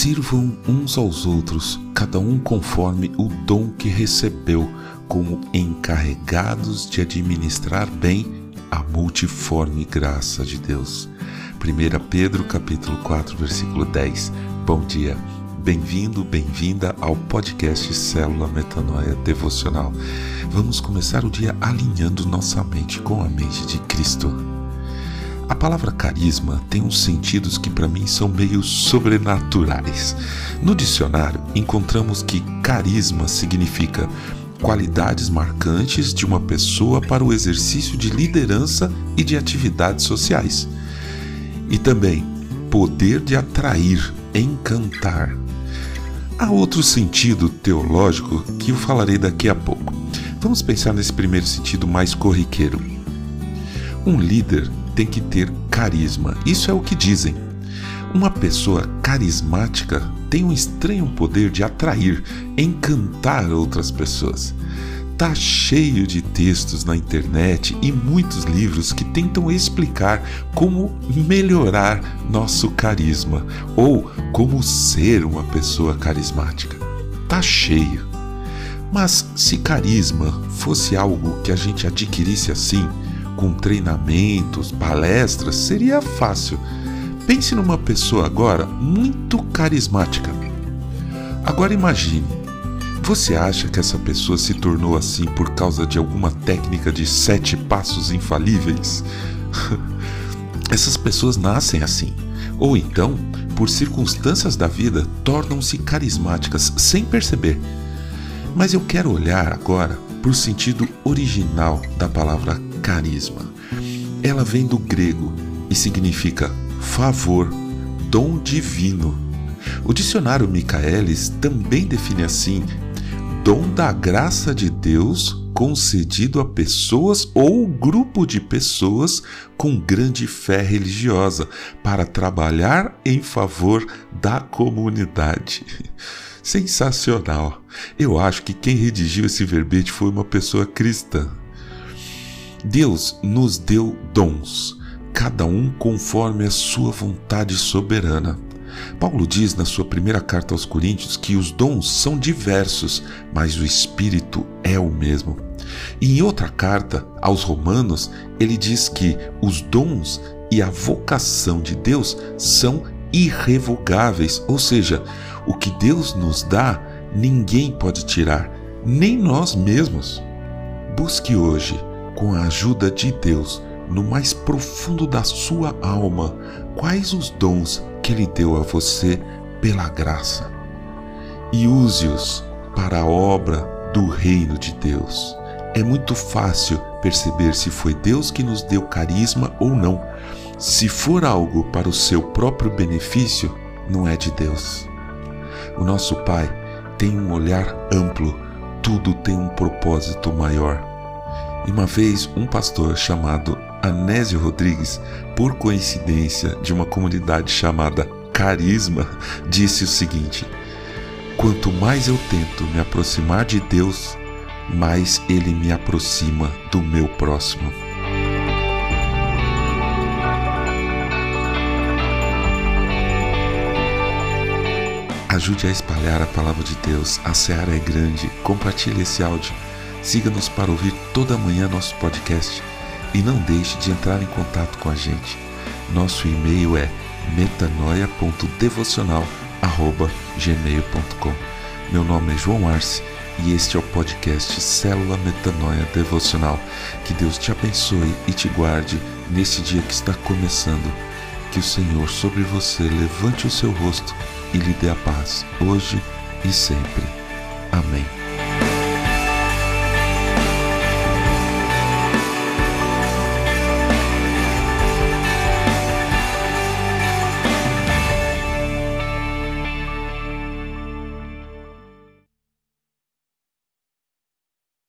Sirvam uns aos outros, cada um conforme o dom que recebeu, como encarregados de administrar bem a multiforme graça de Deus. 1 Pedro capítulo 4, versículo 10. Bom dia. Bem-vindo, bem-vinda ao podcast Célula Metanoia Devocional. Vamos começar o dia alinhando nossa mente com a mente de Cristo. A palavra carisma tem uns sentidos que para mim são meio sobrenaturais. No dicionário, encontramos que carisma significa qualidades marcantes de uma pessoa para o exercício de liderança e de atividades sociais. E também poder de atrair, encantar. Há outro sentido teológico que eu falarei daqui a pouco. Vamos pensar nesse primeiro sentido mais corriqueiro. Um líder tem que ter carisma. Isso é o que dizem. Uma pessoa carismática tem um estranho poder de atrair, encantar outras pessoas. Tá cheio de textos na internet e muitos livros que tentam explicar como melhorar nosso carisma ou como ser uma pessoa carismática. Tá cheio. Mas se carisma fosse algo que a gente adquirisse assim, com treinamentos, palestras, seria fácil. Pense numa pessoa agora muito carismática. Agora imagine, você acha que essa pessoa se tornou assim por causa de alguma técnica de sete passos infalíveis? Essas pessoas nascem assim, ou então, por circunstâncias da vida, tornam-se carismáticas sem perceber. Mas eu quero olhar agora para o sentido original da palavra carisma. Ela vem do grego e significa favor, dom divino. O dicionário Michaelis também define assim: dom da graça de Deus concedido a pessoas ou grupo de pessoas com grande fé religiosa para trabalhar em favor da comunidade. Sensacional! Eu acho que quem redigiu esse verbete foi uma pessoa cristã. Deus nos deu dons, cada um conforme a sua vontade soberana. Paulo diz na sua primeira carta aos Coríntios que os dons são diversos, mas o Espírito é o mesmo. E em outra carta aos Romanos, ele diz que os dons e a vocação de Deus são irrevogáveis, ou seja, o que Deus nos dá, ninguém pode tirar, nem nós mesmos. Busque hoje com a ajuda de Deus, no mais profundo da sua alma, quais os dons que Ele deu a você pela graça. E use-os para a obra do reino de Deus. É muito fácil perceber se foi Deus que nos deu carisma ou não. Se for algo para o seu próprio benefício, não é de Deus. O nosso Pai tem um olhar amplo, tudo tem um propósito maior. E uma vez um pastor chamado Anésio Rodrigues, por coincidência de uma comunidade chamada Carisma, disse o seguinte: Quanto mais eu tento me aproximar de Deus, mais ele me aproxima do meu próximo. Ajude a espalhar a palavra de Deus. A seara é grande. Compartilhe esse áudio Siga-nos para ouvir toda manhã nosso podcast e não deixe de entrar em contato com a gente. Nosso e-mail é metanoia.devocional@gmail.com. Meu nome é João Arce e este é o podcast Célula Metanoia Devocional. Que Deus te abençoe e te guarde nesse dia que está começando. Que o Senhor sobre você levante o seu rosto e lhe dê a paz, hoje e sempre. Amém.